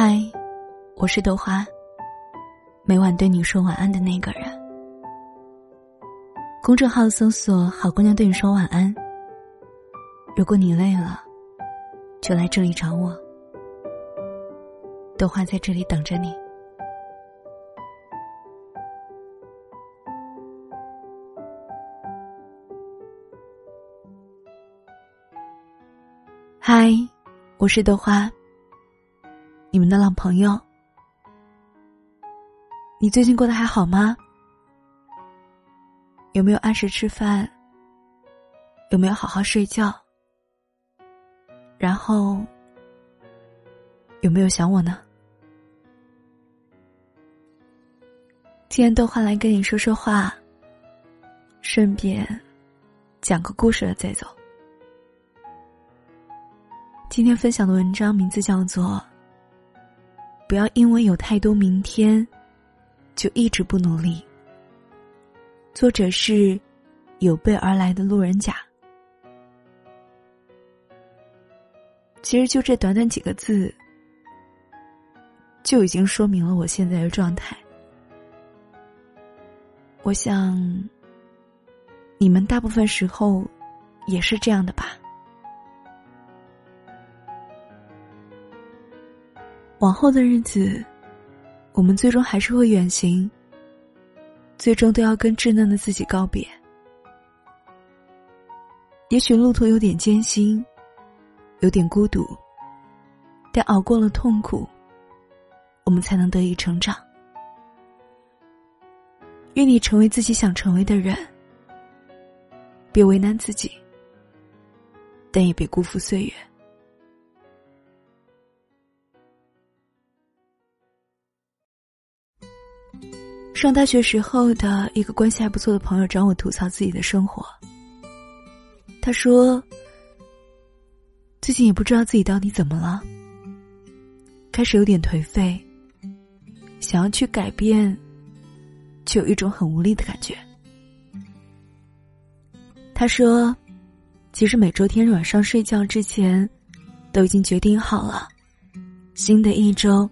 嗨，我是豆花。每晚对你说晚安的那个人。公众号搜索“好姑娘对你说晚安”。如果你累了，就来这里找我。豆花在这里等着你。嗨，我是豆花。你们的老朋友，你最近过得还好吗？有没有按时吃饭？有没有好好睡觉？然后有没有想我呢？今天豆换来跟你说说话，顺便讲个故事了再走。今天分享的文章名字叫做《不要因为有太多明天，就一直不努力》。作者是有备而来的路人甲。其实就这短短几个字，就已经说明了我现在的状态。我想，你们大部分时候也是这样的吧。往后的日子，我们最终还是会远行，最终都要跟稚嫩的自己告别。也许路途有点艰辛，有点孤独，但熬过了痛苦，我们才能得以成长。愿你成为自己想成为的人，别为难自己，但也别辜负岁月。上大学时候的一个关系还不错的朋友找我吐槽自己的生活。他说：“最近也不知道自己到底怎么了，开始有点颓废，想要去改变，却有一种很无力的感觉。”他说：“其实每周天晚上睡觉之前，都已经决定好了，新的一周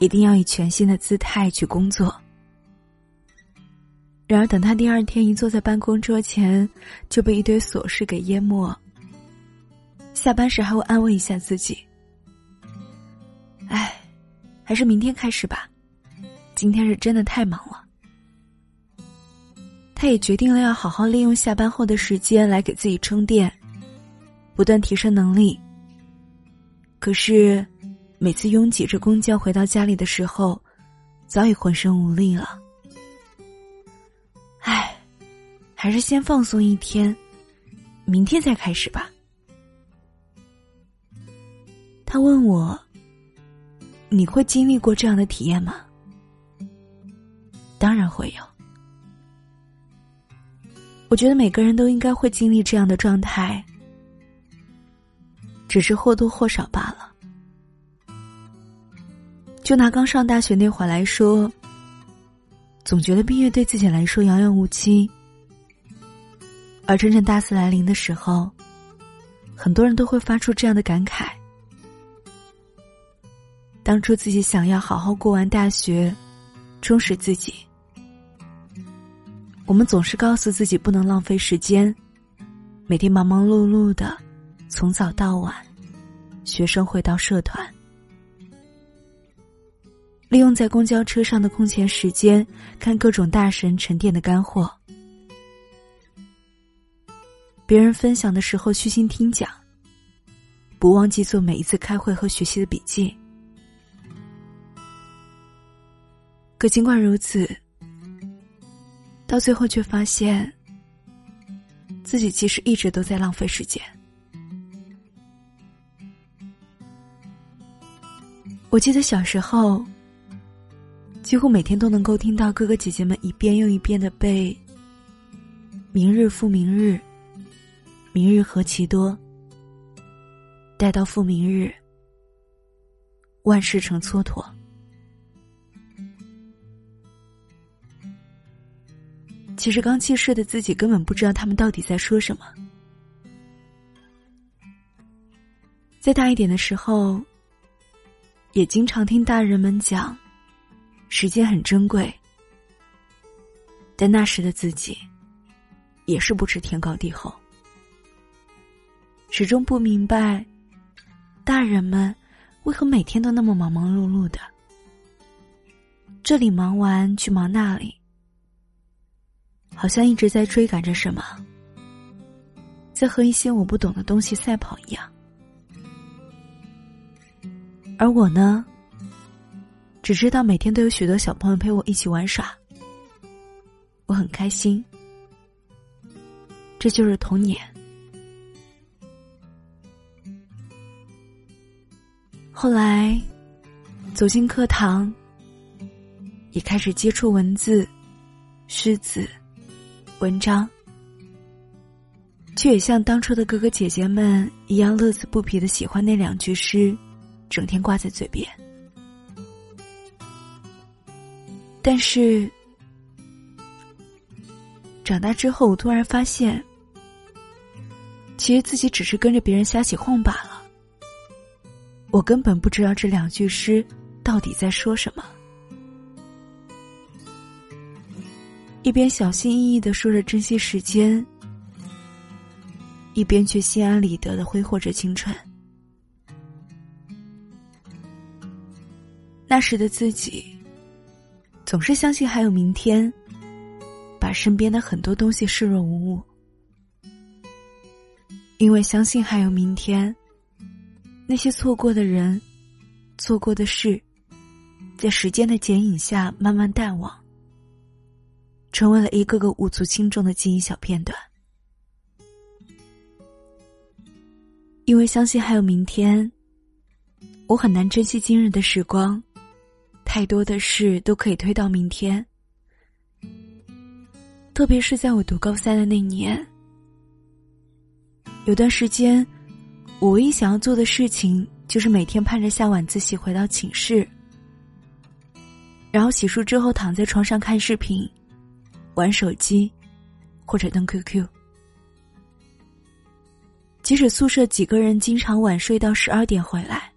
一定要以全新的姿态去工作。”然而，等他第二天一坐在办公桌前，就被一堆琐事给淹没。下班时还会安慰一下自己：“哎，还是明天开始吧，今天是真的太忙了。”他也决定了要好好利用下班后的时间来给自己充电，不断提升能力。可是，每次拥挤着公交回到家里的时候，早已浑身无力了。还是先放松一天，明天再开始吧。他问我：“你会经历过这样的体验吗？”当然会有。我觉得每个人都应该会经历这样的状态，只是或多或少罢了。就拿刚上大学那会儿来说，总觉得毕业对自己来说遥遥无期。而真正大四来临的时候，很多人都会发出这样的感慨：当初自己想要好好过完大学，充实自己，我们总是告诉自己不能浪费时间，每天忙忙碌碌的，从早到晚，学生会到社团，利用在公交车上的空闲时间，看各种大神沉淀的干货。别人分享的时候虚心听讲，不忘记做每一次开会和学习的笔记。可尽管如此，到最后却发现，自己其实一直都在浪费时间。我记得小时候，几乎每天都能够听到哥哥姐姐们一遍又一遍的背“明日复明日”。明日何其多，待到复明日，万事成蹉跎。其实刚去世的自己根本不知道他们到底在说什么。再大一点的时候，也经常听大人们讲，时间很珍贵。但那时的自己，也是不知天高地厚，始终不明白，大人们为何每天都那么忙忙碌碌的，这里忙完去忙那里，好像一直在追赶着什么，在和一些我不懂的东西赛跑一样。而我呢，只知道每天都有许多小朋友陪我一起玩耍。我很开心，这就是童年。后来走进课堂，也开始接触文字、诗词、文章，却也像当初的哥哥姐姐们一样乐此不疲的喜欢那两句诗，整天挂在嘴边。但是。长大之后，我突然发现，其实自己只是跟着别人瞎起哄罢了。我根本不知道这两句诗到底在说什么。一边小心翼翼的说着珍惜时间，一边却心安理得的挥霍着青春。那时的自己，总是相信还有明天。把身边的很多东西视若无物，因为相信还有明天。那些错过的人、错过的事，在时间的剪影下慢慢淡忘，成为了一个个无足轻重的记忆小片段。因为相信还有明天，我很难珍惜今日的时光，太多的事都可以推到明天。特别是在我读高三的那年，有段时间，我唯一想要做的事情就是每天盼着下晚自习回到寝室，然后洗漱之后躺在床上看视频、玩手机，或者登 QQ。即使宿舍几个人经常晚睡到十二点回来，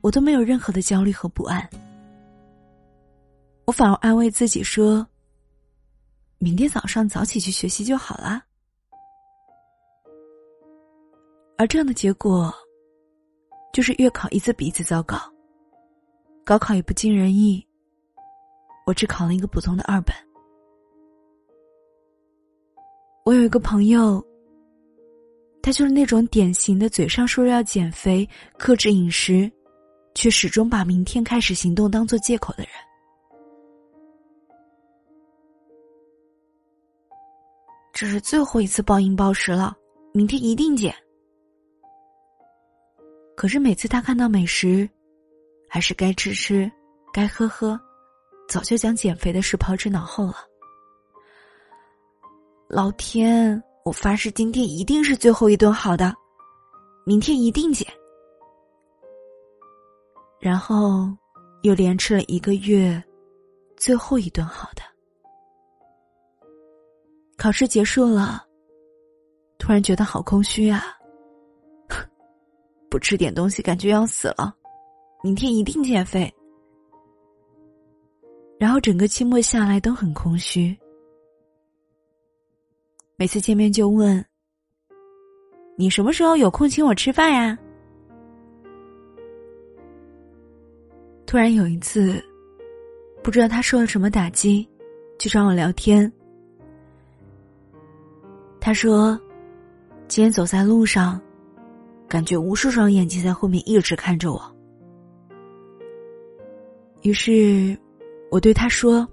我都没有任何的焦虑和不安，我反而安慰自己说。明天早上早起去学习就好了，而这样的结果，就是月考一次比一次糟糕，高考也不尽人意。我只考了一个普通的二本。我有一个朋友，他就是那种典型的嘴上说要减肥、克制饮食，却始终把明天开始行动当做借口的人。这是最后一次暴饮暴食了，明天一定减。可是每次他看到美食，还是该吃吃，该喝喝，早就将减肥的事抛之脑后了。老天，我发誓今天一定是最后一顿好的，明天一定减。然后，又连吃了一个月，最后一顿好的。考试结束了，突然觉得好空虚啊！不吃点东西感觉要死了，明天一定减肥。然后整个期末下来都很空虚，每次见面就问：“你什么时候有空请我吃饭呀？”突然有一次，不知道他受了什么打击，就找我聊天。他说：“今天走在路上，感觉无数双眼睛在后面一直看着我。”于是，我对他说：“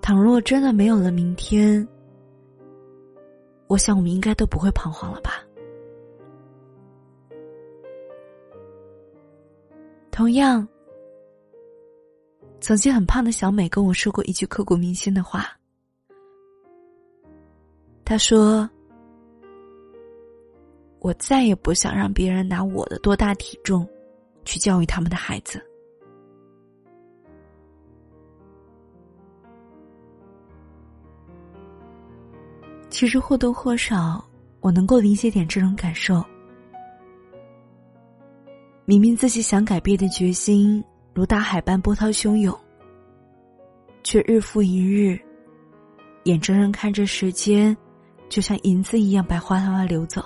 倘若真的没有了明天，我想我们应该都不会彷徨了吧？”同样，曾经很胖的小美跟我说过一句刻骨铭心的话。她说：“我再也不想让别人拿我的多大体重去教育他们的孩子。其实或多或少，我能够理解点这种感受。明明自己想改变的决心如大海般波涛汹涌，却日复一日，眼睁睁看着时间就像银子一样白花花流走。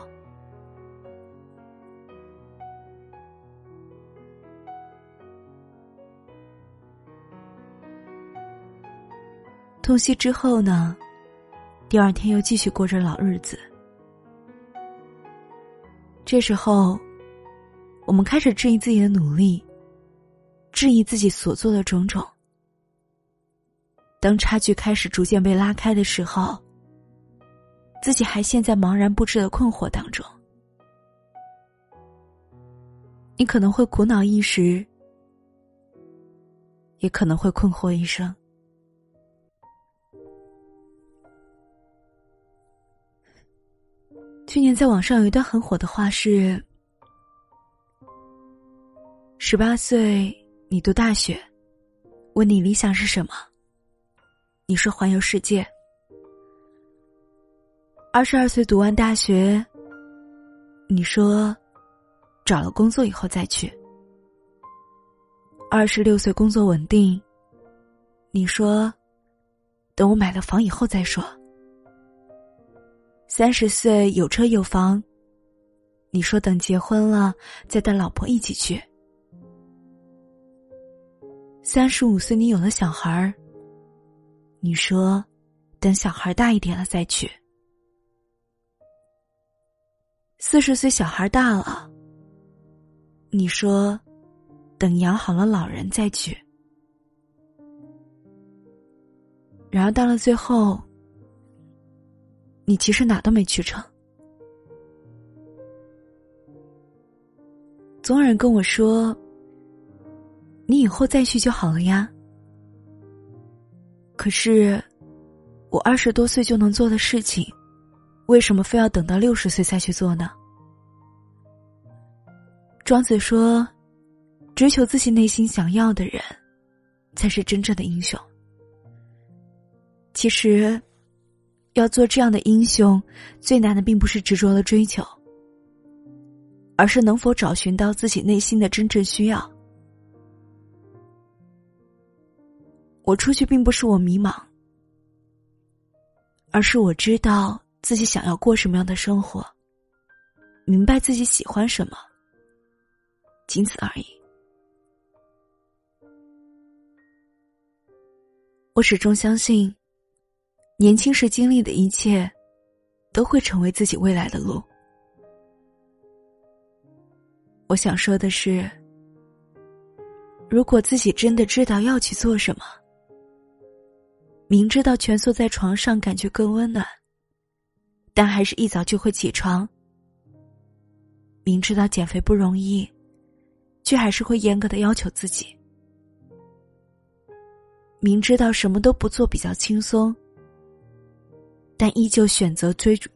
痛惜之后呢，第二天又继续过着老日子。这时候，我们开始质疑自己的努力，质疑自己所做的种种。当差距开始逐渐被拉开的时候，自己还陷在茫然不知的困惑当中。你可能会苦恼一时，也可能会困惑一生。去年在网上有一段很火的话是：十八岁你读大学，问你理想是什么？你说环游世界。二十二岁读完大学，你说找了工作以后再去。二十六岁工作稳定，你说等我买了房以后再说。三十岁有车有房，你说等结婚了再带老婆一起去。三十五岁你有了小孩儿，你说等小孩大一点了再去。四十岁小孩大了，你说等养好了老人再去。然而到了最后。你其实哪都没去成。总有人跟我说：“你以后再去就好了呀。”可是，我二十多岁就能做的事情，为什么非要等到六十岁再去做呢？庄子说：“追求自己内心想要的人，才是真正的英雄。”其实。要做这样的英雄，最难的并不是执着的追求，而是能否找寻到自己内心的真正需要。我出去并不是我迷茫，而是我知道自己想要过什么样的生活，明白自己喜欢什么，仅此而已。我始终相信。年轻时经历的一切，都会成为自己未来的路。我想说的是，如果自己真的知道要去做什么，明知道蜷缩在床上感觉更温暖，但还是一早就会起床；明知道减肥不容易，却还是会严格的要求自己；明知道什么都不做比较轻松。但依旧选择追逐，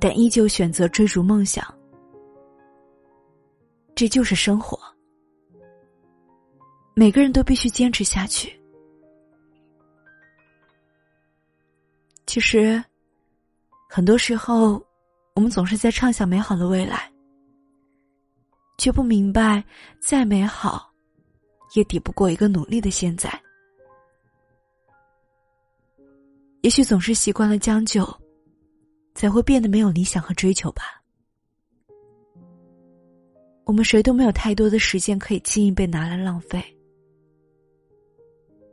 但依旧选择追逐梦想，这就是生活。每个人都必须坚持下去。其实，很多时候，我们总是在畅想美好的未来，却不明白，再美好，也抵不过一个努力的现在。也许总是习惯了将就，才会变得没有理想和追求吧。我们谁都没有太多的时间可以轻易被拿来浪费。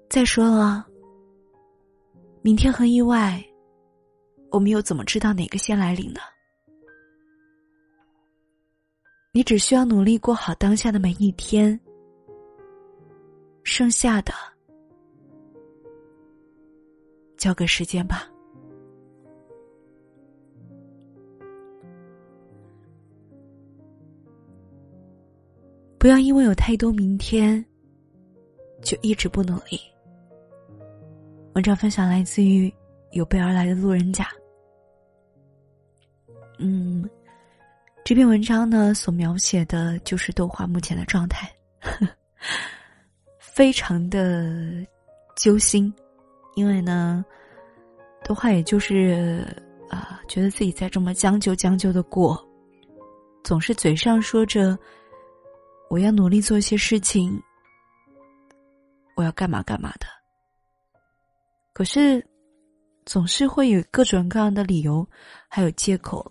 再说了，明天和意外，我们又怎么知道哪个先来临呢？你只需要努力过好当下的每一天，剩下的。交给时间吧，不要因为有太多明天，就一直不努力。文章分享来自于有备而来的路人甲。嗯，这篇文章呢，所描写的就是豆花目前的状态，非常的揪心。因为呢，的话，也就是啊，觉得自己在这么将就将就的过，总是嘴上说着我要努力做一些事情，我要干嘛干嘛的，可是总是会有各种各样的理由，还有借口，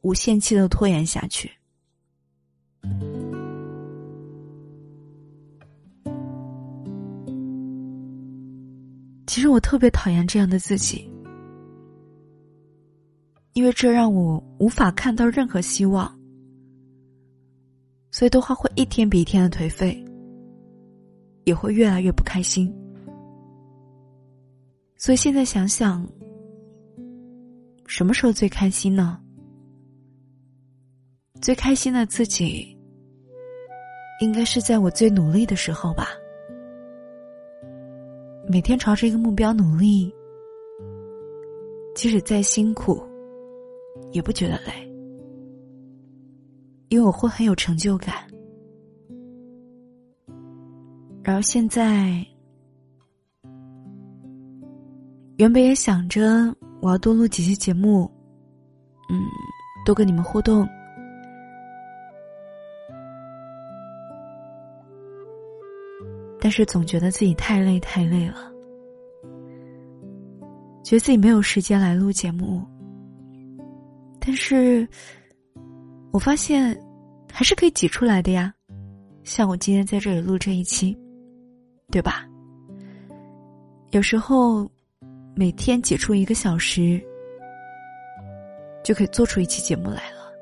无限期的拖延下去。其实我特别讨厌这样的自己，因为这让我无法看到任何希望，所以的话会一天比一天的颓废，也会越来越不开心。所以现在想想，什么时候最开心呢？最开心的自己，应该是在我最努力的时候吧。每天朝着一个目标努力，即使再辛苦，也不觉得累，因为我会很有成就感。然后现在，原本也想着我要多录几期节目，嗯，多跟你们互动，但是总觉得自己太累太累了。觉得自己没有时间来录节目，但是，我发现还是可以挤出来的呀。像我今天在这里录这一期，对吧？有时候每天挤出一个小时，就可以做出一期节目来了。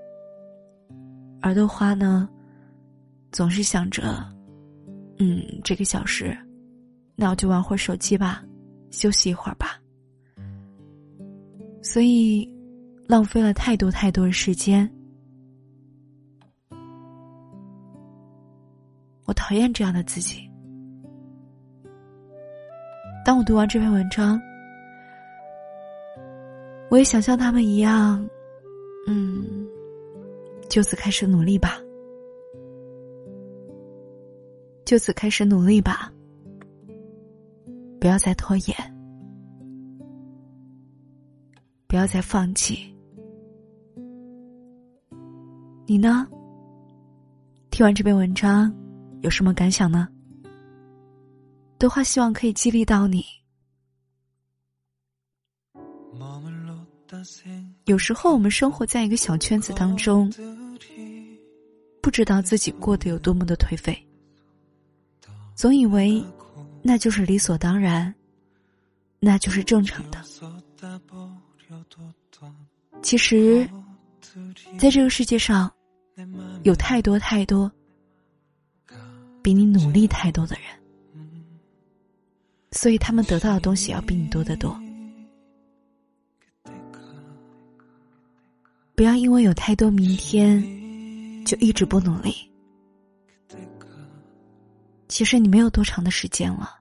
而豆花呢，总是想着，嗯，这个小时，那我就玩会儿手机吧，休息一会儿吧。所以，浪费了太多太多的时间。我讨厌这样的自己。当我读完这篇文章，我也想像他们一样，嗯，就此开始努力吧，就此开始努力吧，不要再拖延。不要再放弃。你呢？听完这篇文章，有什么感想呢？的话，希望可以激励到你。有时候，我们生活在一个小圈子当中，不知道自己过得有多么的颓废，总以为那就是理所当然，那就是正常的。其实，在这个世界上，有太多太多比你努力太多的人，所以他们得到的东西要比你多得多。不要因为有太多明天，就一直不努力。其实你没有多长的时间了，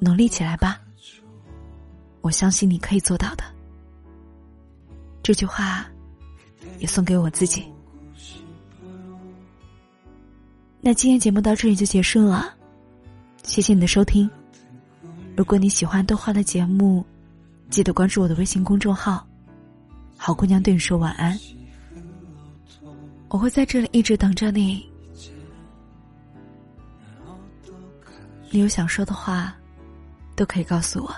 努力起来吧。我相信你可以做到的。这句话，也送给我自己。那今天节目到这里就结束了，谢谢你的收听。如果你喜欢豆花的节目，记得关注我的微信公众号“好姑娘对你说晚安”。我会在这里一直等着你。你有想说的话，都可以告诉我。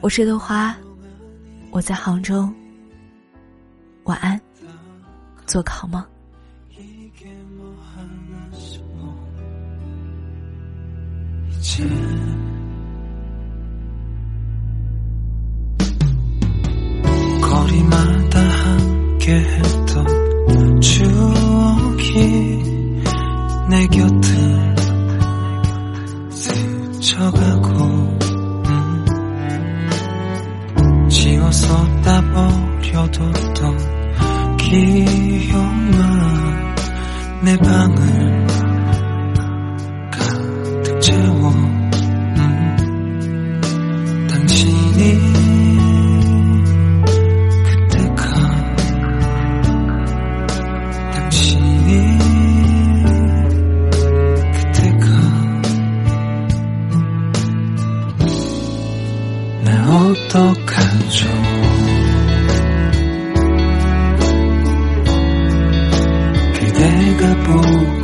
我是豆花，我在杭州。晚安，做个好梦。날 어떡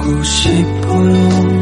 보고 싶어요.